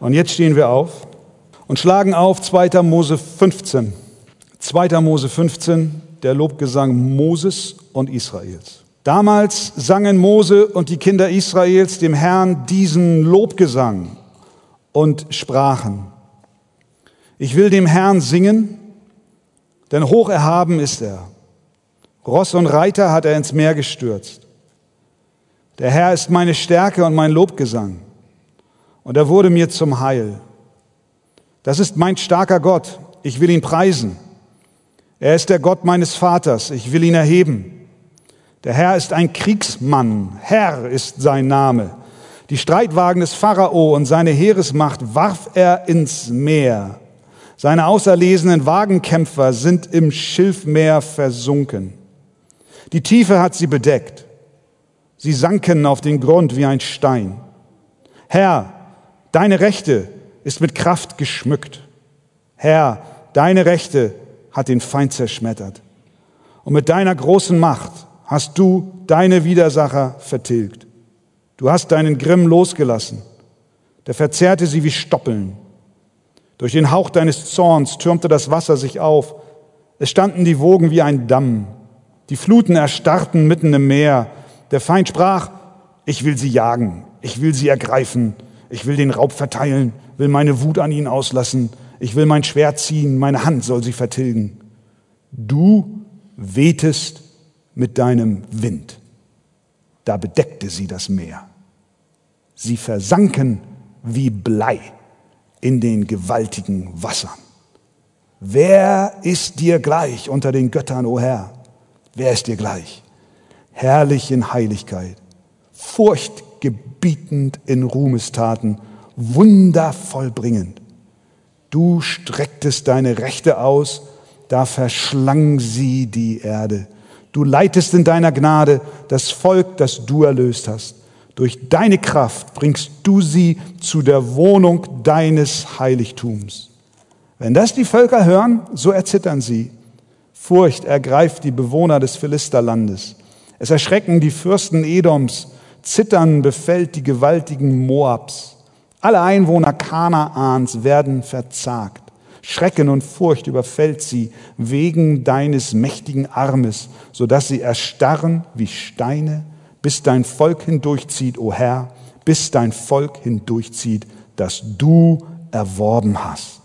Und jetzt stehen wir auf und schlagen auf 2. Mose 15. 2. Mose 15, der Lobgesang Moses und Israels. Damals sangen Mose und die Kinder Israels dem Herrn diesen Lobgesang und sprachen, ich will dem Herrn singen, denn hoch erhaben ist er. Ross und Reiter hat er ins Meer gestürzt. Der Herr ist meine Stärke und mein Lobgesang. Und er wurde mir zum Heil. Das ist mein starker Gott. Ich will ihn preisen. Er ist der Gott meines Vaters. Ich will ihn erheben. Der Herr ist ein Kriegsmann. Herr ist sein Name. Die Streitwagen des Pharao und seine Heeresmacht warf er ins Meer. Seine auserlesenen Wagenkämpfer sind im Schilfmeer versunken. Die Tiefe hat sie bedeckt. Sie sanken auf den Grund wie ein Stein. Herr, deine Rechte ist mit Kraft geschmückt. Herr, deine Rechte hat den Feind zerschmettert. Und mit deiner großen Macht hast du deine Widersacher vertilgt. Du hast deinen Grimm losgelassen. Der verzehrte sie wie Stoppeln. Durch den Hauch deines Zorns türmte das Wasser sich auf. Es standen die Wogen wie ein Damm. Die Fluten erstarrten mitten im Meer. Der Feind sprach, ich will sie jagen, ich will sie ergreifen, ich will den Raub verteilen, will meine Wut an ihnen auslassen, ich will mein Schwert ziehen, meine Hand soll sie vertilgen. Du wehtest mit deinem Wind. Da bedeckte sie das Meer. Sie versanken wie Blei in den gewaltigen Wassern. Wer ist dir gleich unter den Göttern, o Herr? Wer ist dir gleich? Herrlich in Heiligkeit, furchtgebietend in Ruhmestaten, wundervoll bringend. Du strecktest deine Rechte aus, da verschlang sie die Erde. Du leitest in deiner Gnade das Volk, das du erlöst hast. Durch deine Kraft bringst du sie zu der Wohnung deines Heiligtums. Wenn das die Völker hören, so erzittern sie. Furcht ergreift die Bewohner des Philisterlandes. Es erschrecken die Fürsten Edoms. Zittern befällt die gewaltigen Moabs. Alle Einwohner Kanaans werden verzagt. Schrecken und Furcht überfällt sie wegen deines mächtigen Armes, so dass sie erstarren wie Steine bis dein Volk hindurchzieht, o Herr, bis dein Volk hindurchzieht, das du erworben hast.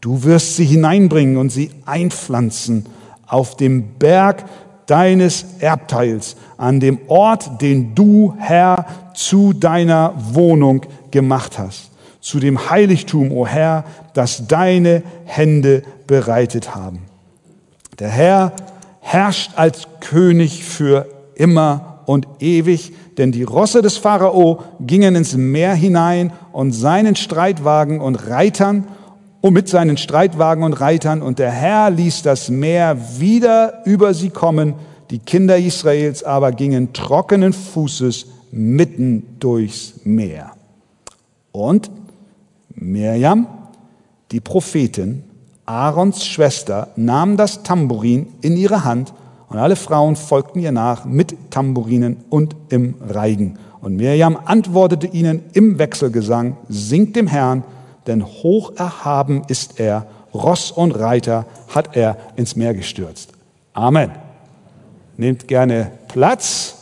Du wirst sie hineinbringen und sie einpflanzen auf dem Berg deines Erbteils, an dem Ort, den du, Herr, zu deiner Wohnung gemacht hast, zu dem Heiligtum, o Herr, das deine Hände bereitet haben. Der Herr herrscht als König für immer und ewig, denn die Rosse des Pharao gingen ins Meer hinein und seinen Streitwagen und Reitern und mit seinen Streitwagen und Reitern und der Herr ließ das Meer wieder über sie kommen, die Kinder Israels aber gingen trockenen Fußes mitten durchs Meer. Und Mirjam, die Prophetin, Aarons Schwester, nahm das Tambourin in ihre Hand und alle Frauen folgten ihr nach mit Tamburinen und im Reigen. Und Mirjam antwortete ihnen im Wechselgesang, singt dem Herrn, denn hoch erhaben ist er, Ross und Reiter hat er ins Meer gestürzt. Amen. Nehmt gerne Platz.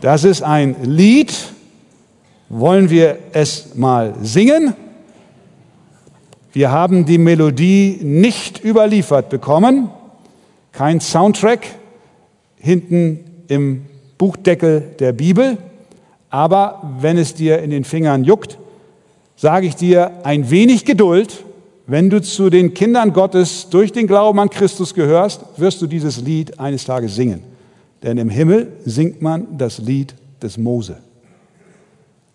Das ist ein Lied. Wollen wir es mal singen? Wir haben die Melodie nicht überliefert bekommen, kein Soundtrack hinten im Buchdeckel der Bibel, aber wenn es dir in den Fingern juckt, sage ich dir ein wenig Geduld. Wenn du zu den Kindern Gottes durch den Glauben an Christus gehörst, wirst du dieses Lied eines Tages singen. Denn im Himmel singt man das Lied des Mose.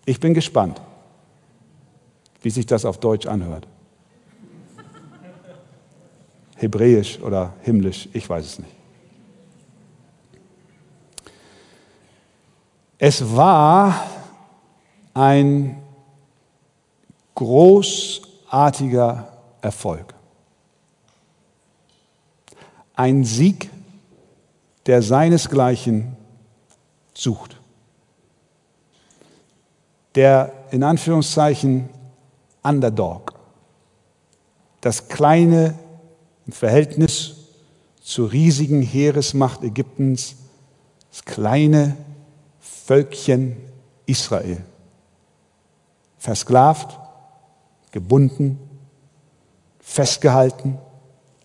Ich bin gespannt, wie sich das auf Deutsch anhört. Hebräisch oder himmlisch, ich weiß es nicht. Es war ein großartiger Erfolg. Ein Sieg, der seinesgleichen sucht. der in Anführungszeichen Underdog, das kleine im Verhältnis zur riesigen Heeresmacht Ägyptens, das kleine Völkchen Israel. Versklavt, gebunden, festgehalten,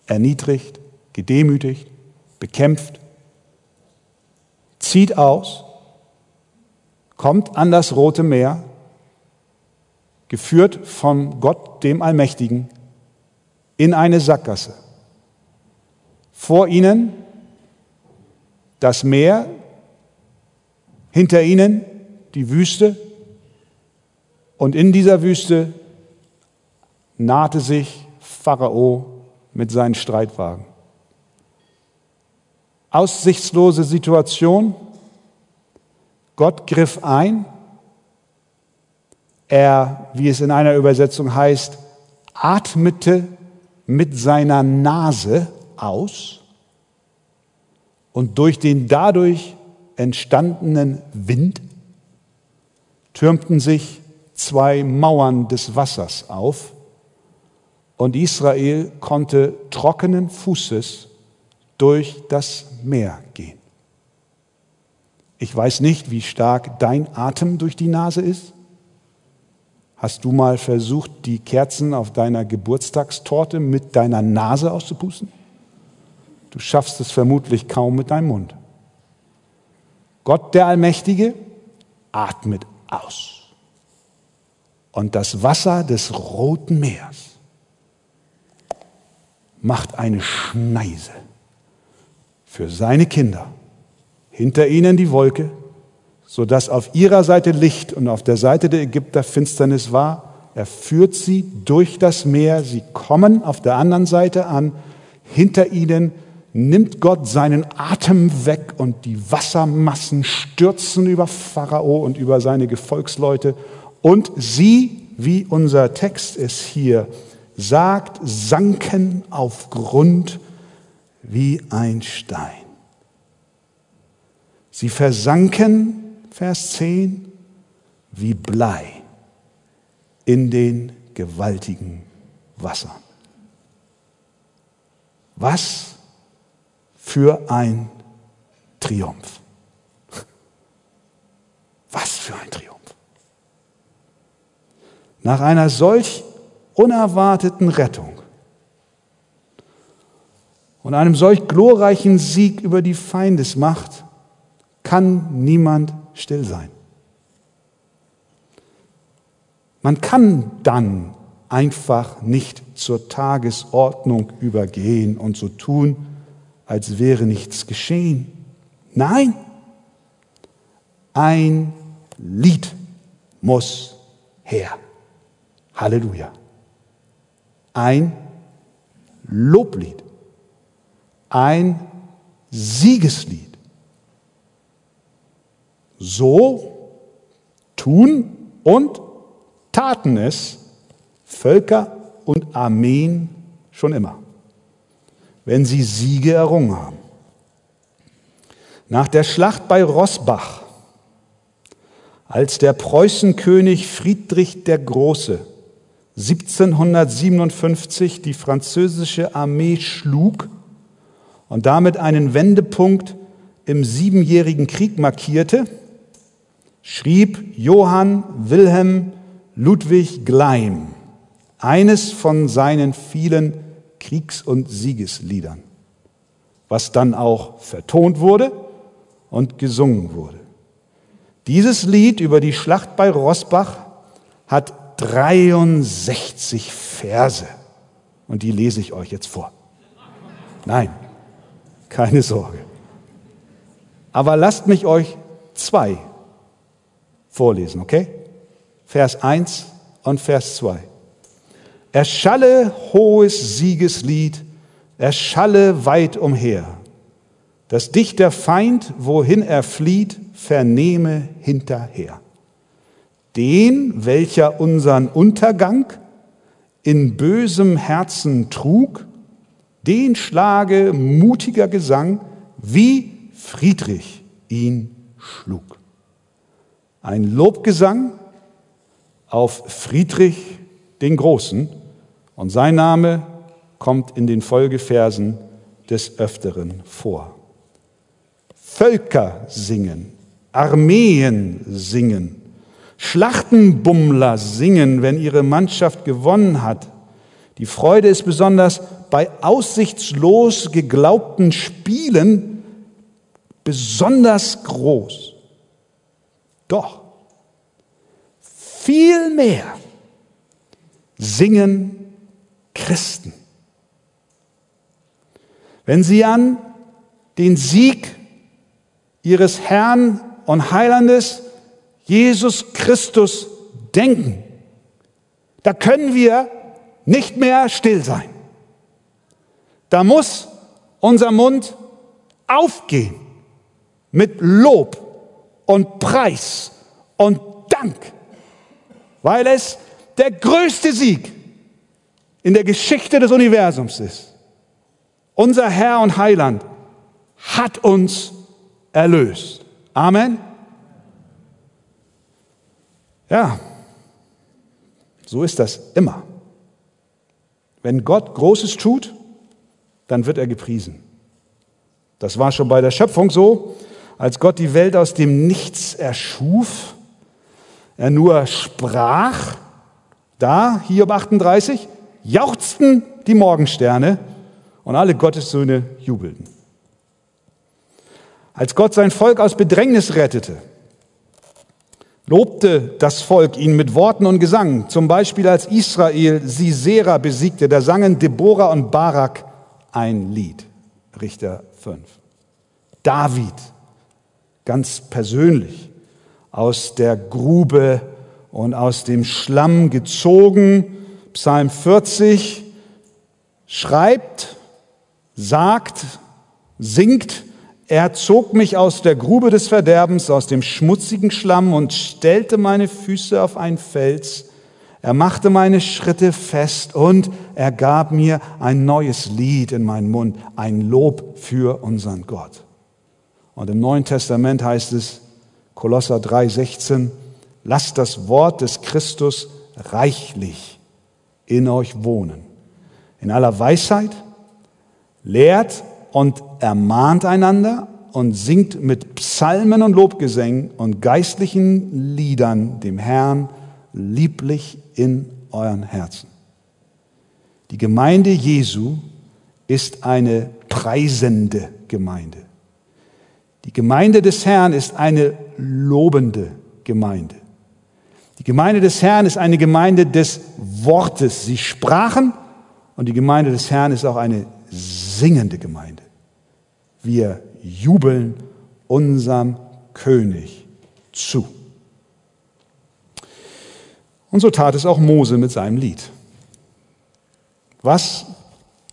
erniedrigt, gedemütigt, bekämpft, zieht aus, kommt an das Rote Meer, geführt von Gott dem Allmächtigen, in eine Sackgasse. Vor ihnen das Meer, hinter ihnen die Wüste und in dieser Wüste nahte sich Pharao mit seinen Streitwagen. Aussichtslose Situation. Gott griff ein. Er, wie es in einer Übersetzung heißt, atmete mit seiner Nase aus und durch den dadurch entstandenen Wind türmten sich zwei Mauern des Wassers auf und Israel konnte trockenen Fußes durch das Meer gehen. Ich weiß nicht, wie stark dein Atem durch die Nase ist. Hast du mal versucht, die Kerzen auf deiner Geburtstagstorte mit deiner Nase auszupusten? Du schaffst es vermutlich kaum mit deinem Mund. Gott der Allmächtige atmet aus. Und das Wasser des Roten Meers macht eine Schneise für seine Kinder. Hinter ihnen die Wolke, sodass auf ihrer Seite Licht und auf der Seite der Ägypter Finsternis war. Er führt sie durch das Meer, sie kommen auf der anderen Seite an, hinter ihnen nimmt Gott seinen Atem weg und die Wassermassen stürzen über Pharao und über seine Gefolgsleute und sie, wie unser Text es hier sagt, sanken auf Grund wie ein Stein. Sie versanken, Vers 10, wie Blei in den gewaltigen Wassern. Was für ein Triumph. Was für ein Triumph. Nach einer solch unerwarteten Rettung und einem solch glorreichen Sieg über die Feindesmacht kann niemand still sein. Man kann dann einfach nicht zur Tagesordnung übergehen und so tun, als wäre nichts geschehen. Nein, ein Lied muss her. Halleluja. Ein Loblied. Ein Siegeslied. So tun und taten es Völker und Armeen schon immer wenn sie Siege errungen haben. Nach der Schlacht bei Rossbach, als der Preußenkönig Friedrich der Große 1757 die französische Armee schlug und damit einen Wendepunkt im Siebenjährigen Krieg markierte, schrieb Johann Wilhelm Ludwig Gleim eines von seinen vielen Kriegs- und Siegesliedern, was dann auch vertont wurde und gesungen wurde. Dieses Lied über die Schlacht bei Rossbach hat 63 Verse und die lese ich euch jetzt vor. Nein, keine Sorge. Aber lasst mich euch zwei vorlesen, okay? Vers 1 und Vers 2. Erschalle hohes Siegeslied, erschalle weit umher, dass dich der Feind, wohin er flieht, vernehme hinterher. Den, welcher unseren Untergang in bösem Herzen trug, den schlage mutiger Gesang, wie Friedrich ihn schlug. Ein Lobgesang auf Friedrich den Großen und sein Name kommt in den Folgeversen des Öfteren vor. Völker singen, Armeen singen, Schlachtenbummler singen, wenn ihre Mannschaft gewonnen hat. Die Freude ist besonders bei aussichtslos geglaubten Spielen besonders groß. Doch viel mehr singen Christen. Wenn sie an den Sieg ihres Herrn und Heilandes Jesus Christus denken, da können wir nicht mehr still sein. Da muss unser Mund aufgehen mit Lob und Preis und Dank, weil es der größte Sieg in der Geschichte des Universums ist. Unser Herr und Heiland hat uns erlöst. Amen. Ja, so ist das immer. Wenn Gott Großes tut, dann wird er gepriesen. Das war schon bei der Schöpfung so, als Gott die Welt aus dem Nichts erschuf, er nur sprach, da, Hiob 38, jauchzten die Morgensterne und alle Gottessöhne jubelten. Als Gott sein Volk aus Bedrängnis rettete, lobte das Volk ihn mit Worten und Gesang. Zum Beispiel als Israel Sisera besiegte, da sangen Deborah und Barak ein Lied. Richter 5. David, ganz persönlich, aus der Grube und aus dem Schlamm gezogen, Psalm 40, schreibt, sagt, singt, er zog mich aus der Grube des Verderbens, aus dem schmutzigen Schlamm und stellte meine Füße auf einen Fels. Er machte meine Schritte fest und er gab mir ein neues Lied in meinen Mund, ein Lob für unseren Gott. Und im Neuen Testament heißt es, Kolosser 3,16, lasst das Wort des Christus reichlich in euch wohnen. In aller Weisheit, lehrt und ermahnt einander und singt mit Psalmen und Lobgesängen und geistlichen Liedern dem Herrn lieblich in euren Herzen. Die Gemeinde Jesu ist eine preisende Gemeinde. Die Gemeinde des Herrn ist eine lobende Gemeinde. Die Gemeinde des Herrn ist eine Gemeinde des Wortes. Sie sprachen und die Gemeinde des Herrn ist auch eine singende Gemeinde. Wir jubeln unserem König zu. Und so tat es auch Mose mit seinem Lied. Was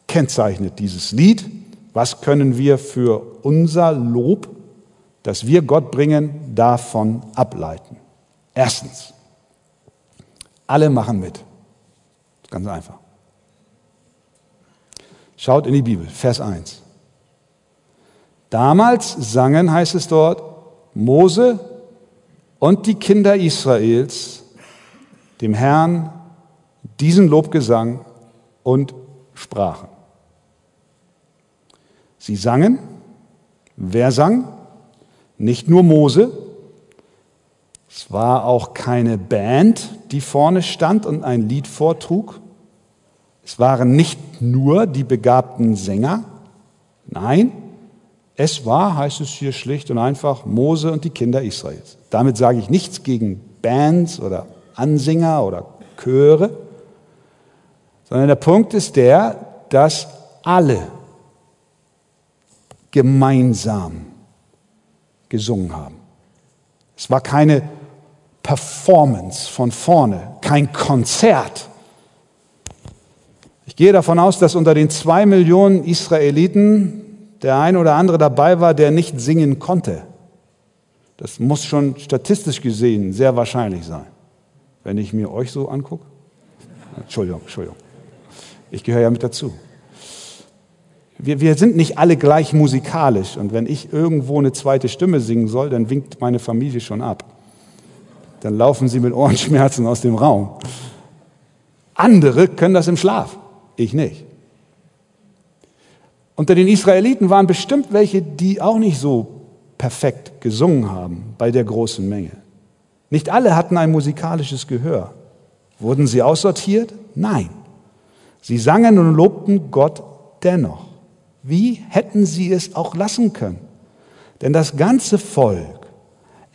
kennzeichnet dieses Lied? Was können wir für unser Lob, das wir Gott bringen, davon ableiten? Erstens, alle machen mit. Ganz einfach. Schaut in die Bibel, Vers 1. Damals sangen, heißt es dort, Mose und die Kinder Israels dem Herrn diesen Lobgesang und sprachen. Sie sangen, wer sang? Nicht nur Mose, es war auch keine Band, die vorne stand und ein Lied vortrug. Es waren nicht nur die begabten Sänger, nein, es war, heißt es hier schlicht und einfach, Mose und die Kinder Israels. Damit sage ich nichts gegen Bands oder Ansinger oder Chöre, sondern der Punkt ist der, dass alle gemeinsam gesungen haben. Es war keine Performance von vorne, kein Konzert. Ich gehe davon aus, dass unter den zwei Millionen Israeliten der ein oder andere dabei war, der nicht singen konnte. Das muss schon statistisch gesehen sehr wahrscheinlich sein. Wenn ich mir euch so angucke. Entschuldigung, Entschuldigung. Ich gehöre ja mit dazu. Wir, wir sind nicht alle gleich musikalisch und wenn ich irgendwo eine zweite Stimme singen soll, dann winkt meine Familie schon ab. Dann laufen sie mit Ohrenschmerzen aus dem Raum. Andere können das im Schlaf, ich nicht. Unter den Israeliten waren bestimmt welche, die auch nicht so perfekt gesungen haben bei der großen Menge. Nicht alle hatten ein musikalisches Gehör. Wurden sie aussortiert? Nein. Sie sangen und lobten Gott dennoch. Wie hätten sie es auch lassen können? Denn das ganze Volk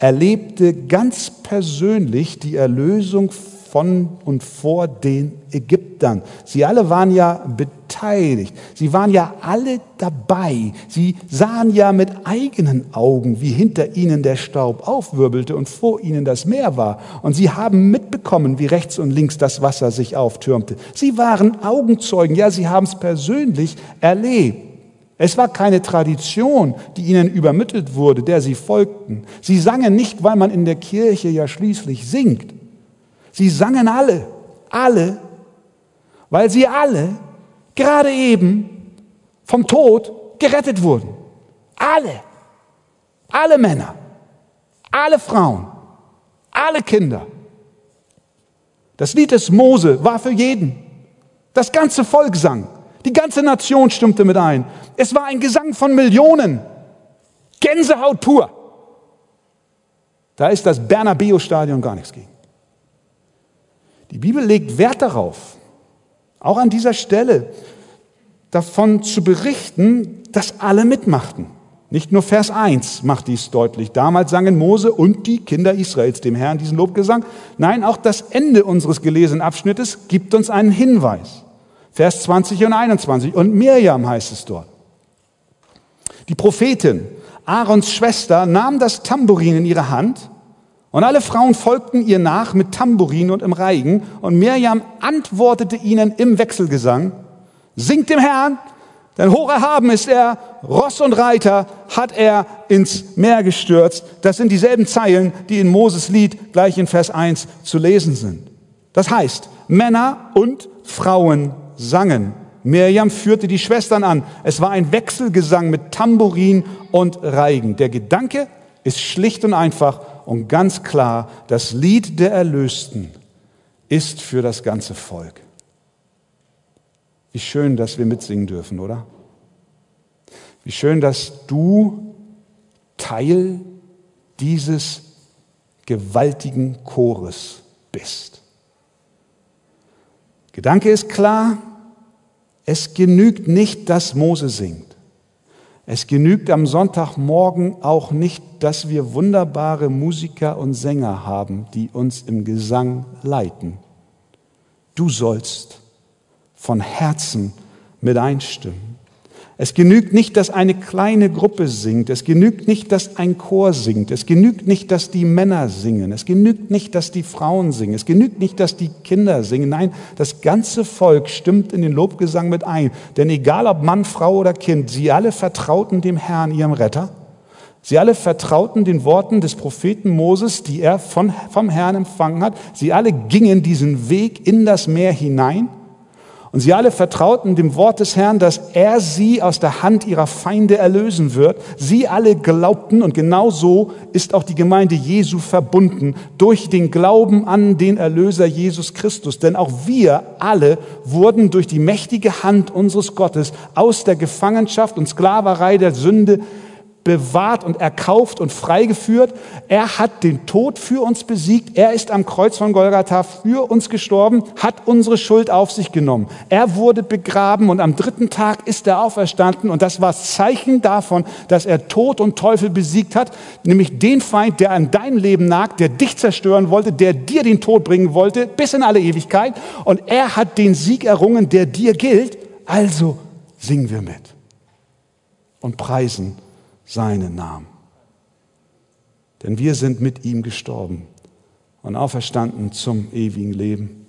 erlebte ganz persönlich die Erlösung von und vor den Ägyptern. Sie alle waren ja beteiligt. Sie waren ja alle dabei. Sie sahen ja mit eigenen Augen, wie hinter ihnen der Staub aufwirbelte und vor ihnen das Meer war. Und sie haben mitbekommen, wie rechts und links das Wasser sich auftürmte. Sie waren Augenzeugen. Ja, sie haben es persönlich erlebt. Es war keine Tradition, die ihnen übermittelt wurde, der sie folgten. Sie sangen nicht, weil man in der Kirche ja schließlich singt, Sie sangen alle, alle, weil sie alle gerade eben vom Tod gerettet wurden. Alle, alle Männer, alle Frauen, alle Kinder. Das Lied des Mose war für jeden. Das ganze Volk sang. Die ganze Nation stimmte mit ein. Es war ein Gesang von Millionen. Gänsehaut pur. Da ist das Bernabeu-Stadion gar nichts gegen. Die Bibel legt Wert darauf, auch an dieser Stelle davon zu berichten, dass alle mitmachten. Nicht nur Vers 1 macht dies deutlich. Damals sangen Mose und die Kinder Israels dem Herrn diesen Lobgesang. Nein, auch das Ende unseres gelesenen Abschnittes gibt uns einen Hinweis. Vers 20 und 21. Und Mirjam heißt es dort. Die Prophetin, Aarons Schwester, nahm das Tambourin in ihre Hand und alle Frauen folgten ihr nach mit Tambourin und im Reigen. Und Mirjam antwortete ihnen im Wechselgesang, singt dem Herrn, denn hoch erhaben ist er, Ross und Reiter hat er ins Meer gestürzt. Das sind dieselben Zeilen, die in Moses Lied gleich in Vers 1 zu lesen sind. Das heißt, Männer und Frauen sangen. Mirjam führte die Schwestern an. Es war ein Wechselgesang mit Tambourin und Reigen. Der Gedanke ist schlicht und einfach und ganz klar, das Lied der Erlösten ist für das ganze Volk. Wie schön, dass wir mitsingen dürfen, oder? Wie schön, dass du Teil dieses gewaltigen Chores bist. Gedanke ist klar, es genügt nicht, dass Mose singt. Es genügt am Sonntagmorgen auch nicht, dass wir wunderbare Musiker und Sänger haben, die uns im Gesang leiten. Du sollst von Herzen mit einstimmen. Es genügt nicht, dass eine kleine Gruppe singt. Es genügt nicht, dass ein Chor singt. Es genügt nicht, dass die Männer singen. Es genügt nicht, dass die Frauen singen. Es genügt nicht, dass die Kinder singen. Nein, das ganze Volk stimmt in den Lobgesang mit ein. Denn egal ob Mann, Frau oder Kind, sie alle vertrauten dem Herrn, ihrem Retter. Sie alle vertrauten den Worten des Propheten Moses, die er von, vom Herrn empfangen hat. Sie alle gingen diesen Weg in das Meer hinein. Und sie alle vertrauten dem Wort des Herrn, dass er sie aus der Hand ihrer Feinde erlösen wird. Sie alle glaubten und genau so ist auch die Gemeinde Jesu verbunden durch den Glauben an den Erlöser Jesus Christus. Denn auch wir alle wurden durch die mächtige Hand unseres Gottes aus der Gefangenschaft und Sklaverei der Sünde bewahrt und erkauft und freigeführt. Er hat den Tod für uns besiegt. Er ist am Kreuz von Golgatha für uns gestorben, hat unsere Schuld auf sich genommen. Er wurde begraben und am dritten Tag ist er auferstanden. Und das war Zeichen davon, dass er Tod und Teufel besiegt hat, nämlich den Feind, der an deinem Leben nagt, der dich zerstören wollte, der dir den Tod bringen wollte, bis in alle Ewigkeit. Und er hat den Sieg errungen, der dir gilt. Also singen wir mit und preisen seinen Namen. Denn wir sind mit ihm gestorben und auferstanden zum ewigen Leben.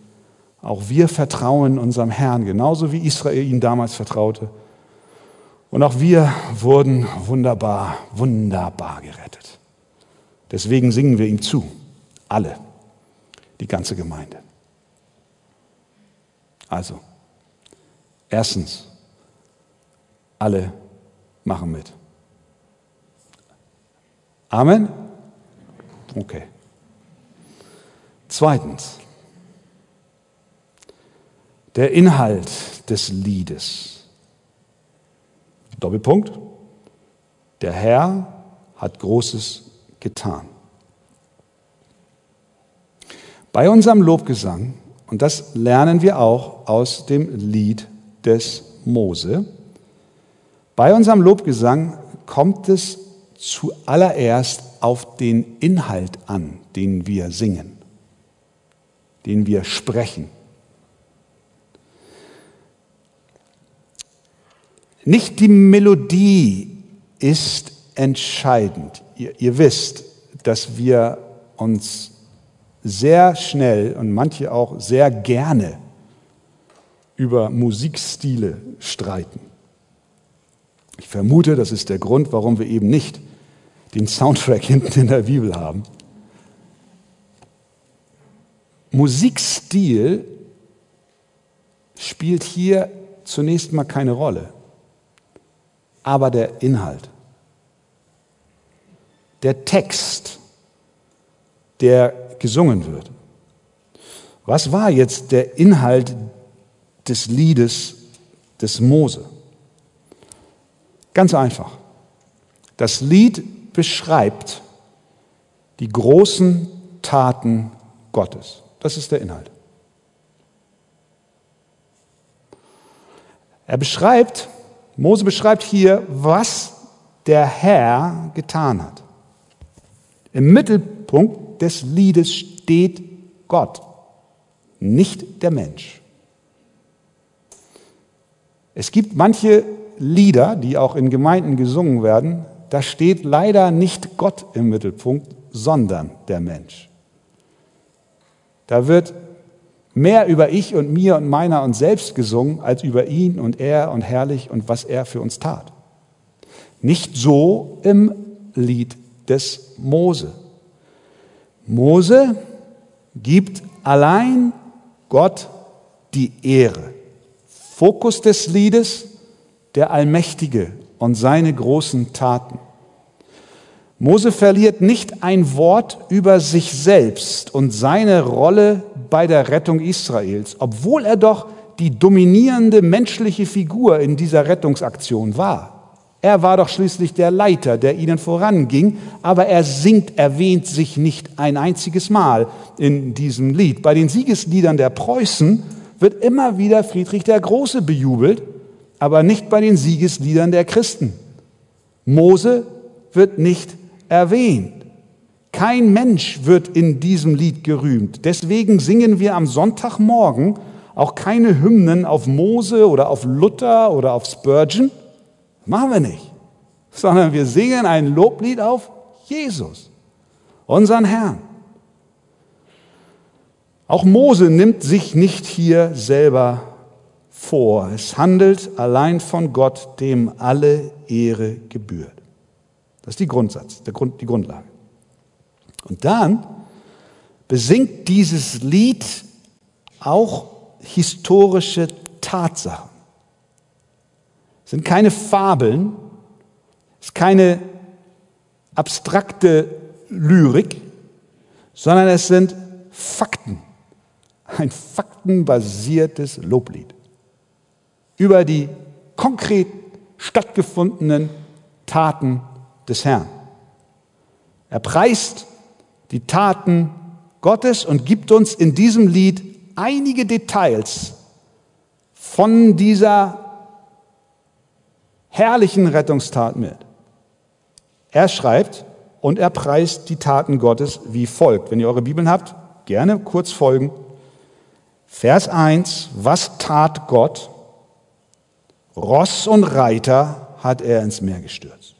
Auch wir vertrauen unserem Herrn, genauso wie Israel ihn damals vertraute. Und auch wir wurden wunderbar, wunderbar gerettet. Deswegen singen wir ihm zu. Alle. Die ganze Gemeinde. Also, erstens, alle machen mit. Amen? Okay. Zweitens, der Inhalt des Liedes. Doppelpunkt. Der Herr hat Großes getan. Bei unserem Lobgesang, und das lernen wir auch aus dem Lied des Mose, bei unserem Lobgesang kommt es zuallererst auf den Inhalt an, den wir singen, den wir sprechen. Nicht die Melodie ist entscheidend. Ihr, ihr, wisst, dass wir uns sehr schnell und manche auch sehr gerne über Musikstile streiten. Ich vermute, das ist der Grund, warum wir eben nicht den Soundtrack hinten in der Bibel haben. Musikstil spielt hier zunächst mal keine Rolle, aber der Inhalt, der Text, der gesungen wird. Was war jetzt der Inhalt des Liedes des Mose? Ganz einfach. Das Lied beschreibt die großen Taten Gottes. Das ist der Inhalt. Er beschreibt, Mose beschreibt hier, was der Herr getan hat. Im Mittelpunkt des Liedes steht Gott, nicht der Mensch. Es gibt manche Lieder, die auch in Gemeinden gesungen werden, da steht leider nicht Gott im Mittelpunkt, sondern der Mensch. Da wird mehr über ich und mir und meiner und selbst gesungen, als über ihn und er und herrlich und was er für uns tat. Nicht so im Lied des Mose. Mose gibt allein Gott die Ehre. Fokus des Liedes der Allmächtige und seine großen Taten. Mose verliert nicht ein Wort über sich selbst und seine Rolle bei der Rettung Israels, obwohl er doch die dominierende menschliche Figur in dieser Rettungsaktion war. Er war doch schließlich der Leiter, der ihnen voranging, aber er singt, erwähnt sich nicht ein einziges Mal in diesem Lied. Bei den Siegesliedern der Preußen wird immer wieder Friedrich der Große bejubelt, aber nicht bei den Siegesliedern der Christen. Mose wird nicht erwähnt. Kein Mensch wird in diesem Lied gerühmt. Deswegen singen wir am Sonntagmorgen auch keine Hymnen auf Mose oder auf Luther oder auf Spurgeon. Machen wir nicht. Sondern wir singen ein Loblied auf Jesus, unseren Herrn. Auch Mose nimmt sich nicht hier selber vor. Es handelt allein von Gott, dem alle Ehre gebührt. Das ist die Grundsatz, der Grund, die Grundlage. Und dann besingt dieses Lied auch historische Tatsachen. Es sind keine Fabeln, es ist keine abstrakte Lyrik, sondern es sind Fakten. Ein faktenbasiertes Loblied über die konkret stattgefundenen Taten des Herrn. Er preist die Taten Gottes und gibt uns in diesem Lied einige Details von dieser herrlichen Rettungstat mit. Er schreibt und er preist die Taten Gottes wie folgt. Wenn ihr eure Bibeln habt, gerne kurz folgen. Vers 1, was tat Gott? Ross und Reiter hat er ins Meer gestürzt.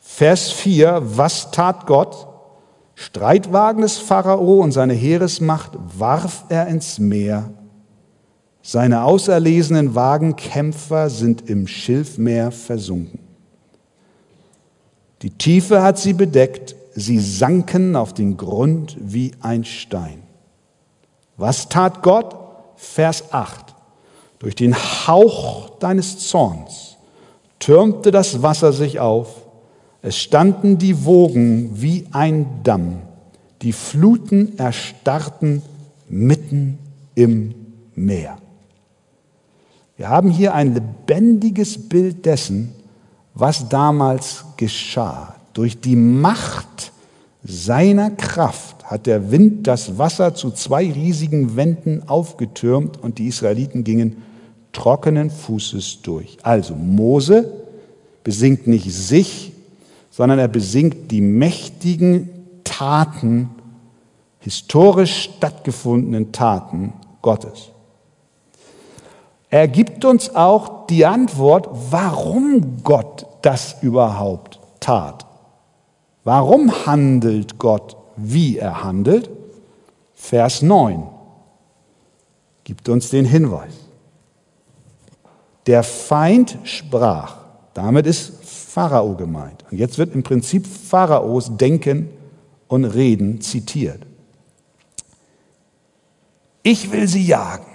Vers 4, was tat Gott? Streitwagen des Pharao und seine Heeresmacht warf er ins Meer. Seine auserlesenen Wagenkämpfer sind im Schilfmeer versunken. Die Tiefe hat sie bedeckt, sie sanken auf den Grund wie ein Stein. Was tat Gott? Vers 8. Durch den Hauch deines Zorns türmte das Wasser sich auf, es standen die Wogen wie ein Damm, Die Fluten erstarrten mitten im Meer. Wir haben hier ein lebendiges Bild dessen, was damals geschah. Durch die Macht seiner Kraft hat der Wind das Wasser zu zwei riesigen Wänden aufgetürmt und die Israeliten gingen trockenen Fußes durch. Also Mose besingt nicht sich, sondern er besingt die mächtigen Taten, historisch stattgefundenen Taten Gottes. Er gibt uns auch die Antwort, warum Gott das überhaupt tat. Warum handelt Gott, wie er handelt? Vers 9 gibt uns den Hinweis. Der Feind sprach, damit ist Pharao gemeint. Und jetzt wird im Prinzip Pharaos Denken und Reden zitiert. Ich will sie jagen.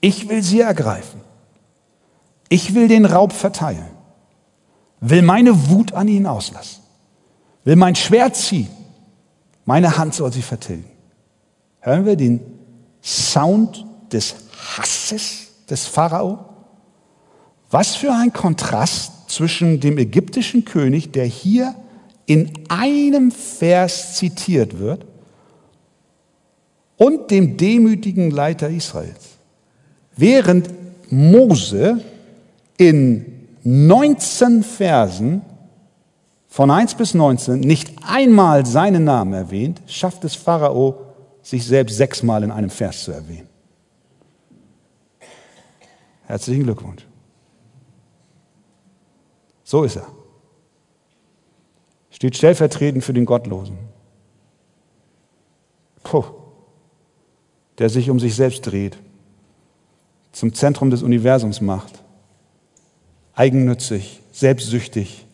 Ich will sie ergreifen. Ich will den Raub verteilen. Will meine Wut an ihnen auslassen. Will mein Schwert ziehen. Meine Hand soll sie vertilgen. Hören wir den Sound des Hasses des Pharao? Was für ein Kontrast zwischen dem ägyptischen König, der hier in einem Vers zitiert wird, und dem demütigen Leiter Israels. Während Mose in 19 Versen von 1 bis 19 nicht einmal seinen Namen erwähnt, schafft es Pharao, sich selbst sechsmal in einem Vers zu erwähnen. Herzlichen Glückwunsch. So ist er. Steht stellvertretend für den Gottlosen. Puh. Der sich um sich selbst dreht, zum Zentrum des Universums macht, eigennützig, selbstsüchtig,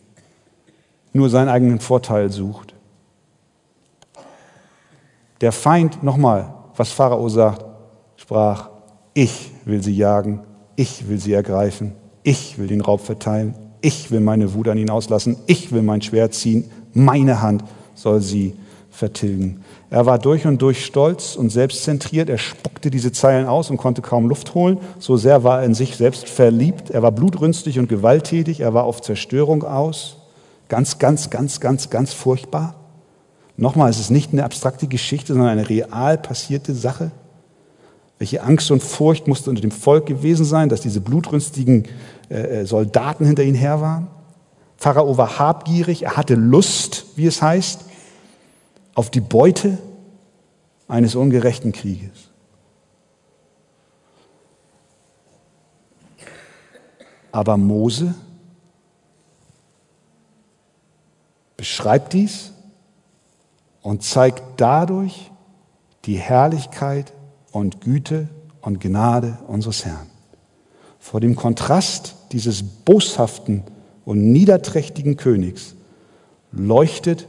nur seinen eigenen Vorteil sucht. Der Feind, nochmal, was Pharao sagt, sprach, ich will sie jagen, ich will sie ergreifen, ich will den Raub verteilen, ich will meine Wut an ihn auslassen. Ich will mein Schwert ziehen. Meine Hand soll sie vertilgen. Er war durch und durch stolz und selbstzentriert. Er spuckte diese Zeilen aus und konnte kaum Luft holen. So sehr war er in sich selbst verliebt. Er war blutrünstig und gewalttätig. Er war auf Zerstörung aus. Ganz, ganz, ganz, ganz, ganz furchtbar. Nochmal, es ist nicht eine abstrakte Geschichte, sondern eine real passierte Sache. Welche Angst und Furcht musste unter dem Volk gewesen sein, dass diese blutrünstigen äh, äh, Soldaten hinter ihm her waren. Pharao war habgierig, er hatte Lust, wie es heißt, auf die Beute eines ungerechten Krieges. Aber Mose beschreibt dies und zeigt dadurch die Herrlichkeit und Güte und Gnade unseres Herrn. Vor dem Kontrast dieses boshaften und niederträchtigen Königs leuchtet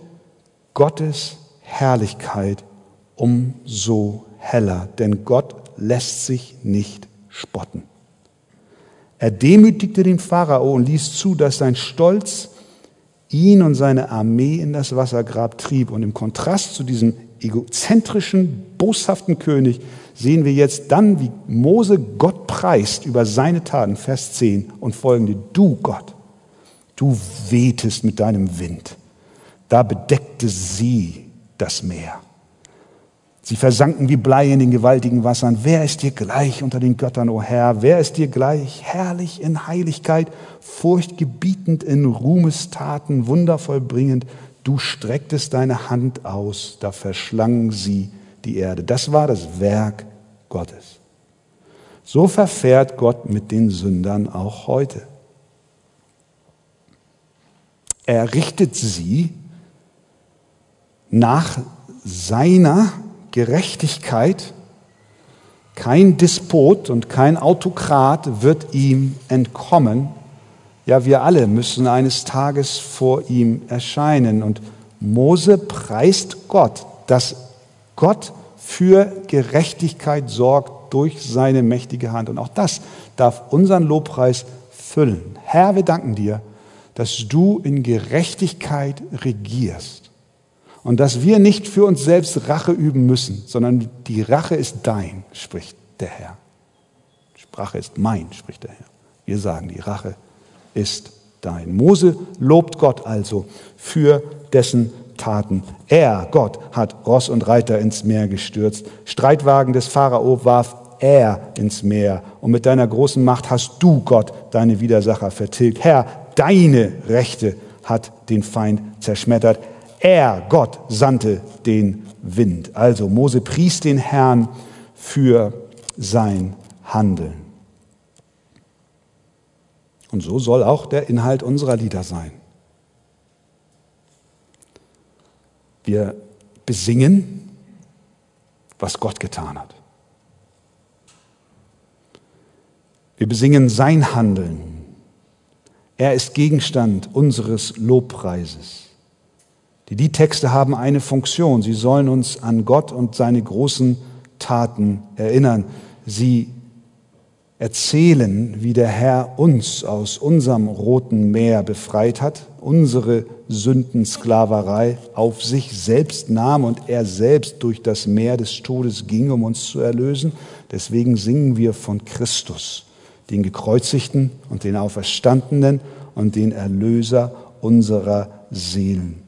Gottes Herrlichkeit umso heller, denn Gott lässt sich nicht spotten. Er demütigte den Pharao und ließ zu, dass sein Stolz ihn und seine Armee in das Wassergrab trieb. Und im Kontrast zu diesem egozentrischen, boshaften König sehen wir jetzt dann, wie Mose Gott preist über seine Taten, Vers 10 und folgende. Du Gott, du wehtest mit deinem Wind. Da bedeckte sie das Meer. Sie versanken wie Blei in den gewaltigen Wassern. Wer ist dir gleich unter den Göttern, o Herr? Wer ist dir gleich? Herrlich in Heiligkeit, furchtgebietend in Ruhmestaten, wundervoll bringend. Du strecktest deine Hand aus, da verschlangen sie die Erde. Das war das Werk Gottes. So verfährt Gott mit den Sündern auch heute. Er richtet sie nach seiner Gerechtigkeit. Kein Despot und kein Autokrat wird ihm entkommen. Ja, wir alle müssen eines Tages vor ihm erscheinen. Und Mose preist Gott, dass Gott für Gerechtigkeit sorgt durch seine mächtige Hand. Und auch das darf unseren Lobpreis füllen. Herr, wir danken dir, dass du in Gerechtigkeit regierst Und dass wir nicht für uns selbst Rache üben müssen, sondern die Rache ist dein, spricht der Herr. Rache ist mein, spricht der Herr. Wir sagen, die Rache ist dein. Mose lobt Gott also für dessen Taten. Er, Gott, hat Ross und Reiter ins Meer gestürzt. Streitwagen des Pharao warf er ins Meer. Und mit deiner großen Macht hast du, Gott, deine Widersacher vertilgt. Herr, deine Rechte hat den Feind zerschmettert. Er, Gott, sandte den Wind. Also Mose pries den Herrn für sein Handeln. Und so soll auch der Inhalt unserer Lieder sein. Wir besingen, was Gott getan hat. Wir besingen sein Handeln. Er ist Gegenstand unseres Lobpreises. Die Liedtexte haben eine Funktion. Sie sollen uns an Gott und seine großen Taten erinnern. Sie erzählen, wie der Herr uns aus unserem roten Meer befreit hat, unsere Sündensklaverei auf sich selbst nahm und er selbst durch das Meer des Todes ging, um uns zu erlösen. Deswegen singen wir von Christus, den gekreuzigten und den Auferstandenen und den Erlöser unserer Seelen.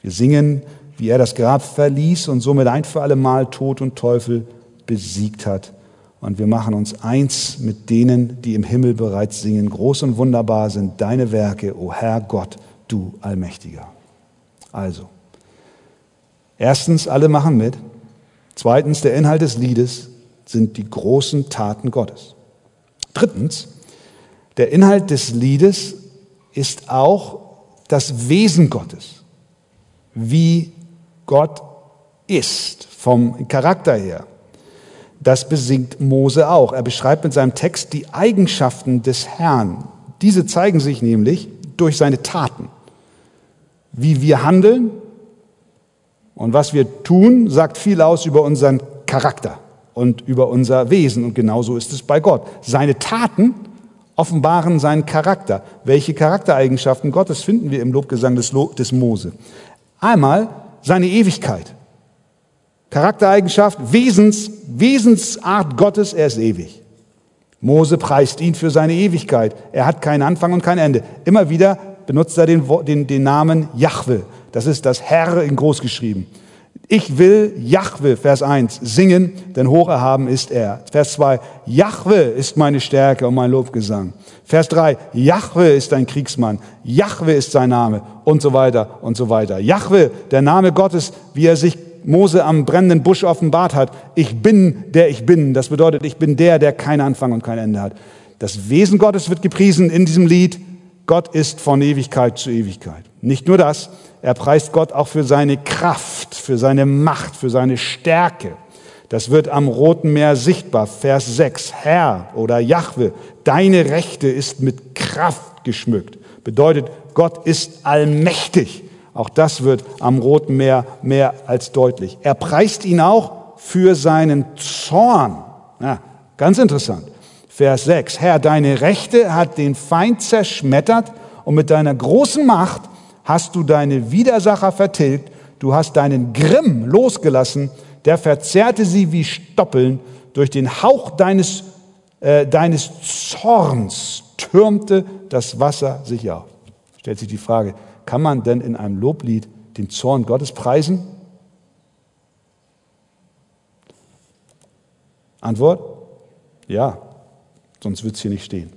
Wir singen, wie er das Grab verließ und somit ein für alle Mal Tod und Teufel besiegt hat und wir machen uns eins mit denen, die im Himmel bereits singen. Groß und wunderbar sind deine Werke, o Herr Gott, du Allmächtiger. Also, erstens, alle machen mit. Zweitens, der Inhalt des Liedes sind die großen Taten Gottes. Drittens, der Inhalt des Liedes ist auch das Wesen Gottes, wie Gott ist, vom Charakter her. Das besingt Mose auch. Er beschreibt mit seinem Text die Eigenschaften des Herrn. Diese zeigen sich nämlich durch seine Taten. Wie wir handeln und was wir tun, sagt viel aus über unseren Charakter und über unser Wesen. Und genauso ist es bei Gott. Seine Taten offenbaren seinen Charakter. Welche Charaktereigenschaften Gottes finden wir im Lobgesang des, des Mose? Einmal seine Ewigkeit. Charaktereigenschaft, Wesens, Wesensart Gottes, er ist ewig. Mose preist ihn für seine Ewigkeit. Er hat keinen Anfang und kein Ende. Immer wieder benutzt er den, den, den Namen Jahwe. Das ist das Herr in groß geschrieben. Ich will Jahwe, Vers 1, singen, denn hoch erhaben ist er. Vers 2, Jahwe ist meine Stärke und mein Lobgesang. Vers 3, Jahwe ist ein Kriegsmann. Jahwe ist sein Name und so weiter und so weiter. Jahwe, der Name Gottes, wie er sich Mose am brennenden Busch offenbart hat. Ich bin der ich bin. Das bedeutet, ich bin der, der keinen Anfang und kein Ende hat. Das Wesen Gottes wird gepriesen in diesem Lied. Gott ist von Ewigkeit zu Ewigkeit. Nicht nur das, er preist Gott auch für seine Kraft, für seine Macht, für seine Stärke. Das wird am Roten Meer sichtbar. Vers 6. Herr oder Jahwe, deine Rechte ist mit Kraft geschmückt. Bedeutet, Gott ist allmächtig. Auch das wird am Roten Meer mehr als deutlich. Er preist ihn auch für seinen Zorn. Ja, ganz interessant. Vers 6. Herr, deine Rechte hat den Feind zerschmettert und mit deiner großen Macht hast du deine Widersacher vertilgt. Du hast deinen Grimm losgelassen, der verzerrte sie wie Stoppeln. Durch den Hauch deines, äh, deines Zorns türmte das Wasser sich auf. Stellt sich die Frage, kann man denn in einem Loblied den Zorn Gottes preisen? Antwort? Ja, sonst wird es hier nicht stehen.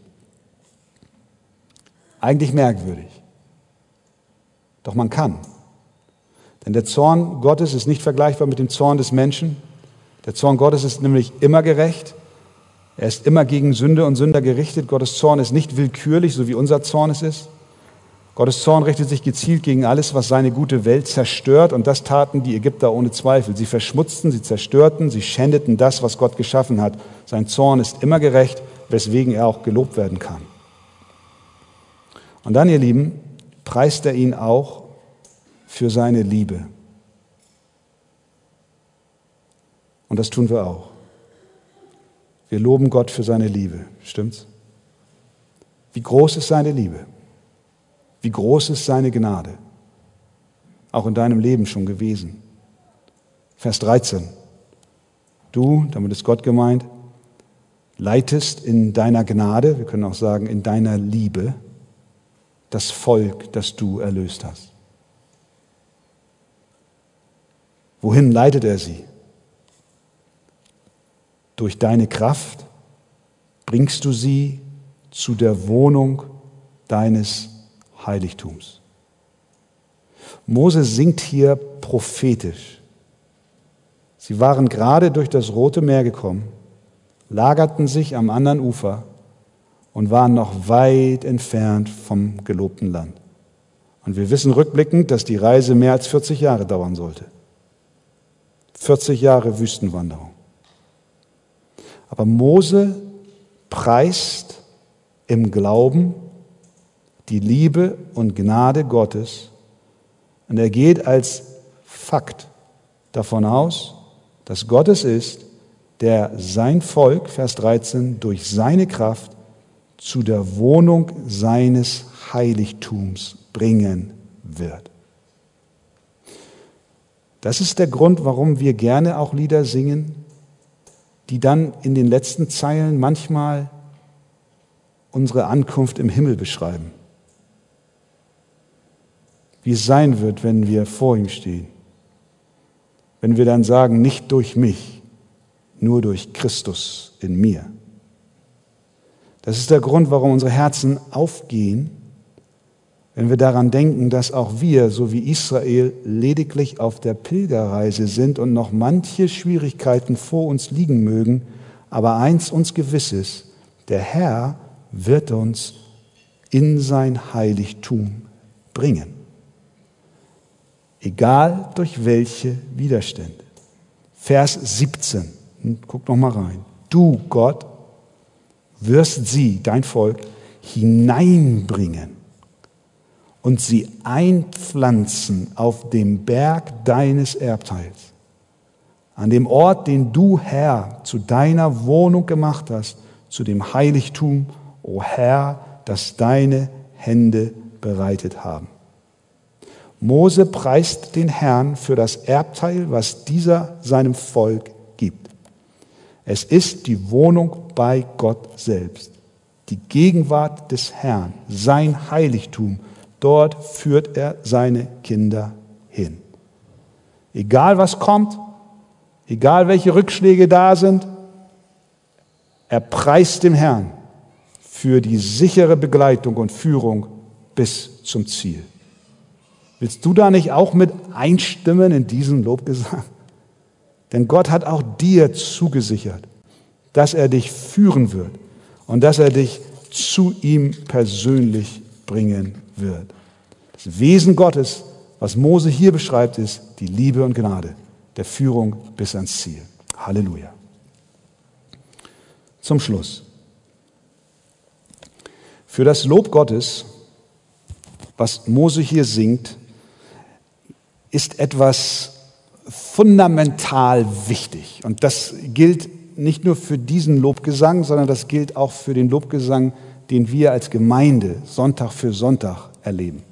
Eigentlich merkwürdig. Doch man kann. Denn der Zorn Gottes ist nicht vergleichbar mit dem Zorn des Menschen. Der Zorn Gottes ist nämlich immer gerecht. Er ist immer gegen Sünde und Sünder gerichtet. Gottes Zorn ist nicht willkürlich, so wie unser Zorn es ist. Gottes Zorn richtet sich gezielt gegen alles, was seine gute Welt zerstört. Und das taten die Ägypter ohne Zweifel. Sie verschmutzten, sie zerstörten, sie schändeten das, was Gott geschaffen hat. Sein Zorn ist immer gerecht, weswegen er auch gelobt werden kann. Und dann, ihr Lieben, preist er ihn auch für seine Liebe. Und das tun wir auch. Wir loben Gott für seine Liebe. Stimmt's? Wie groß ist seine Liebe? Wie groß ist seine Gnade? auch in deinem Leben schon gewesen. Vers 13. Du, damit ist Gott gemeint, leitest in deiner Gnade, wir können auch sagen in deiner Liebe, das Volk, das du erlöst hast. Wohin leitet er sie? Durch deine Kraft bringst du sie zu der Wohnung deines Heiligtums. Mose singt hier prophetisch. Sie waren gerade durch das Rote Meer gekommen, lagerten sich am anderen Ufer und waren noch weit entfernt vom gelobten Land. Und wir wissen rückblickend, dass die Reise mehr als 40 Jahre dauern sollte. 40 Jahre Wüstenwanderung. Aber Mose preist im Glauben die Liebe und Gnade Gottes und er geht als Fakt davon aus, dass Gott es ist, der sein Volk, Vers 13, durch seine Kraft zu der Wohnung seines Heiligtums bringen wird. Das ist der Grund, warum wir gerne auch Lieder singen, die dann in den letzten Zeilen manchmal unsere Ankunft im Himmel beschreiben. Wie es sein wird, wenn wir vor ihm stehen. Wenn wir dann sagen, nicht durch mich, nur durch Christus in mir. Das ist der Grund, warum unsere Herzen aufgehen, wenn wir daran denken, dass auch wir, so wie Israel, lediglich auf der Pilgerreise sind und noch manche Schwierigkeiten vor uns liegen mögen, aber eins uns gewiss ist, der Herr wird uns in sein Heiligtum bringen. Egal durch welche Widerstände. Vers 17, guck noch mal rein. Du, Gott, wirst sie, dein Volk, hineinbringen und sie einpflanzen auf dem Berg deines Erbteils, an dem Ort, den du, Herr, zu deiner Wohnung gemacht hast, zu dem Heiligtum, o Herr, das deine Hände bereitet haben. Mose preist den Herrn für das Erbteil, was dieser seinem Volk gibt. Es ist die Wohnung bei Gott selbst, die Gegenwart des Herrn, sein Heiligtum. Dort führt er seine Kinder hin. Egal was kommt, egal welche Rückschläge da sind, er preist dem Herrn für die sichere Begleitung und Führung bis zum Ziel. Willst du da nicht auch mit einstimmen in diesen Lobgesang? Denn Gott hat auch dir zugesichert, dass er dich führen wird und dass er dich zu ihm persönlich bringen wird. Das Wesen Gottes, was Mose hier beschreibt, ist die Liebe und Gnade der Führung bis ans Ziel. Halleluja. Zum Schluss. Für das Lob Gottes, was Mose hier singt, ist etwas fundamental wichtig. Und das gilt nicht nur für diesen Lobgesang, sondern das gilt auch für den Lobgesang, den wir als Gemeinde Sonntag für Sonntag erleben.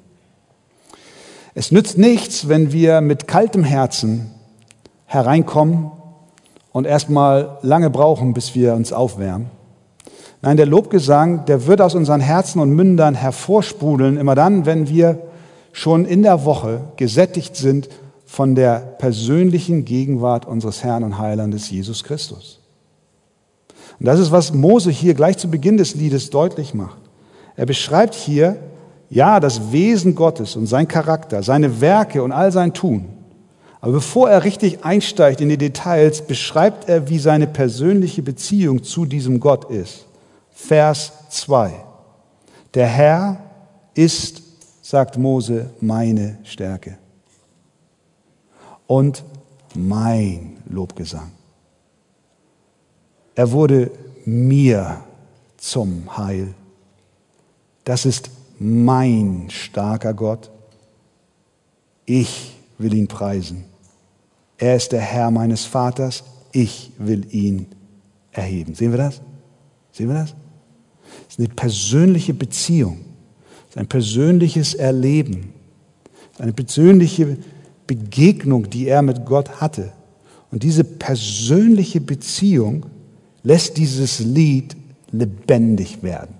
Es nützt nichts, wenn wir mit kaltem Herzen hereinkommen und erstmal lange brauchen, bis wir uns aufwärmen. Nein, der Lobgesang, der wird aus unseren Herzen und Mündern hervorsprudeln, immer dann, wenn wir schon in der Woche gesättigt sind von der persönlichen Gegenwart unseres Herrn und Heilandes Jesus Christus. Und das ist, was Mose hier gleich zu Beginn des Liedes deutlich macht. Er beschreibt hier, ja, das Wesen Gottes und sein Charakter, seine Werke und all sein Tun. Aber bevor er richtig einsteigt in die Details, beschreibt er, wie seine persönliche Beziehung zu diesem Gott ist. Vers 2. Der Herr ist, sagt Mose, meine Stärke und mein Lobgesang. Er wurde mir zum Heil. Das ist mein starker Gott. Ich will ihn preisen. Er ist der Herr meines Vaters. Ich will ihn erheben. Sehen wir das? Sehen wir das? Es ist eine persönliche Beziehung. Es ist ein persönliches Erleben. Es ist eine persönliche Begegnung, die er mit Gott hatte. Und diese persönliche Beziehung lässt dieses Lied lebendig werden.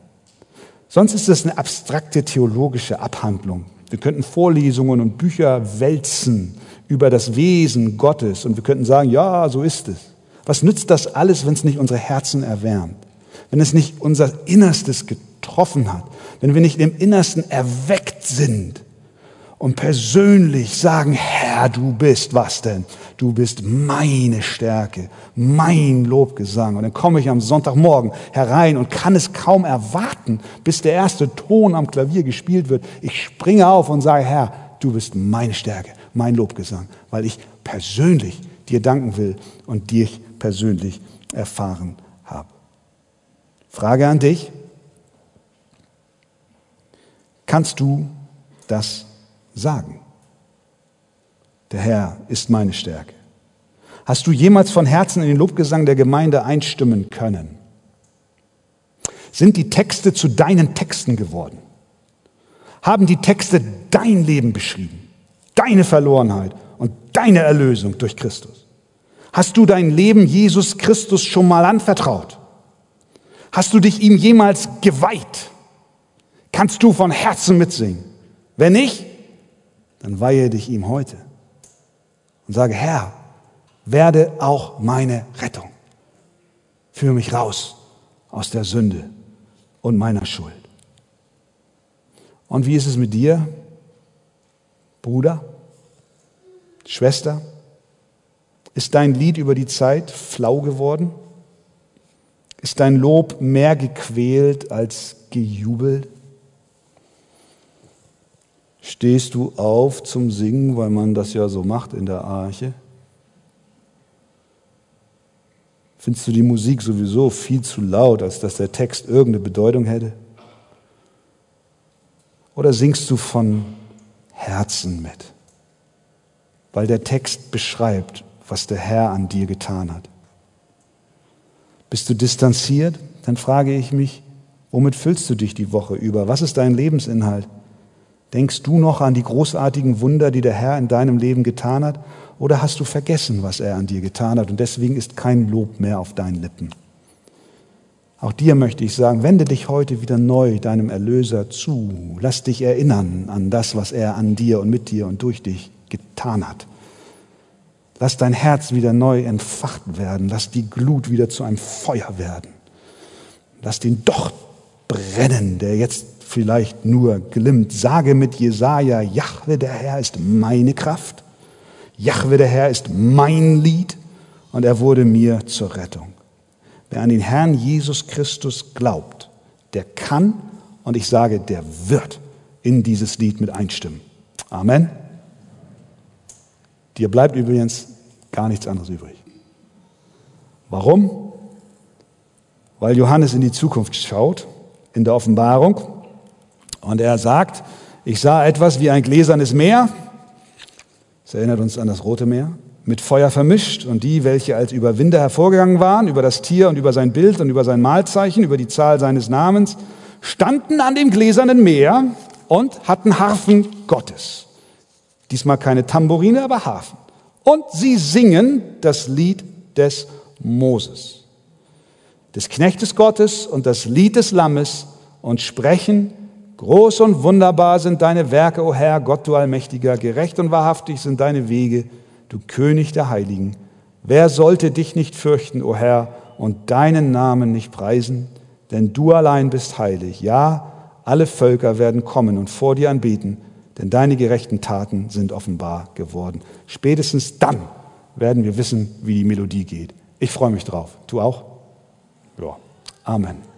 Sonst ist es eine abstrakte theologische Abhandlung. Wir könnten Vorlesungen und Bücher wälzen über das Wesen Gottes und wir könnten sagen, ja, so ist es. Was nützt das alles, wenn es nicht unsere Herzen erwärmt? Wenn es nicht unser Innerstes getroffen hat? Wenn wir nicht im Innersten erweckt sind? und persönlich sagen, Herr, du bist was denn? Du bist meine Stärke, mein Lobgesang. Und dann komme ich am Sonntagmorgen herein und kann es kaum erwarten, bis der erste Ton am Klavier gespielt wird. Ich springe auf und sage, Herr, du bist meine Stärke, mein Lobgesang, weil ich persönlich dir danken will und dich persönlich erfahren habe. Frage an dich. Kannst du das sagen. Der Herr ist meine Stärke. Hast du jemals von Herzen in den Lobgesang der Gemeinde einstimmen können? Sind die Texte zu deinen Texten geworden? Haben die Texte dein Leben beschrieben, deine Verlorenheit und deine Erlösung durch Christus? Hast du dein Leben Jesus Christus schon mal anvertraut? Hast du dich ihm jemals geweiht? Kannst du von Herzen mitsingen? Wenn nicht, dann weihe dich ihm heute und sage, Herr, werde auch meine Rettung. Führe mich raus aus der Sünde und meiner Schuld. Und wie ist es mit dir, Bruder, Schwester? Ist dein Lied über die Zeit flau geworden? Ist dein Lob mehr gequält als gejubelt? Stehst du auf zum Singen, weil man das ja so macht in der Arche? Findest du die Musik sowieso viel zu laut, als dass der Text irgendeine Bedeutung hätte? Oder singst du von Herzen mit, weil der Text beschreibt, was der Herr an dir getan hat? Bist du distanziert? Dann frage ich mich, womit füllst du dich die Woche über? Was ist dein Lebensinhalt? Denkst du noch an die großartigen Wunder, die der Herr in deinem Leben getan hat? Oder hast du vergessen, was er an dir getan hat und deswegen ist kein Lob mehr auf deinen Lippen? Auch dir möchte ich sagen, wende dich heute wieder neu deinem Erlöser zu. Lass dich erinnern an das, was er an dir und mit dir und durch dich getan hat. Lass dein Herz wieder neu entfacht werden. Lass die Glut wieder zu einem Feuer werden. Lass den Docht brennen, der jetzt vielleicht nur glimmt. Sage mit Jesaja, Jahwe der Herr ist meine Kraft. Jahwe der Herr ist mein Lied und er wurde mir zur Rettung. Wer an den Herrn Jesus Christus glaubt, der kann und ich sage, der wird in dieses Lied mit einstimmen. Amen. Dir bleibt übrigens gar nichts anderes übrig. Warum? Weil Johannes in die Zukunft schaut, in der Offenbarung und er sagt, ich sah etwas wie ein gläsernes Meer, das erinnert uns an das Rote Meer, mit Feuer vermischt und die, welche als Überwinder hervorgegangen waren, über das Tier und über sein Bild und über sein Mahlzeichen, über die Zahl seines Namens, standen an dem gläsernen Meer und hatten Harfen Gottes. Diesmal keine Tambourine, aber Harfen. Und sie singen das Lied des Moses, des Knechtes Gottes und das Lied des Lammes und sprechen, Groß und wunderbar sind deine Werke, o Herr, Gott, du Allmächtiger, gerecht und wahrhaftig sind deine Wege, du König der Heiligen. Wer sollte dich nicht fürchten, o Herr, und deinen Namen nicht preisen? Denn du allein bist heilig. Ja, alle Völker werden kommen und vor dir anbeten, denn deine gerechten Taten sind offenbar geworden. Spätestens dann werden wir wissen, wie die Melodie geht. Ich freue mich drauf. Du auch? Ja. Amen.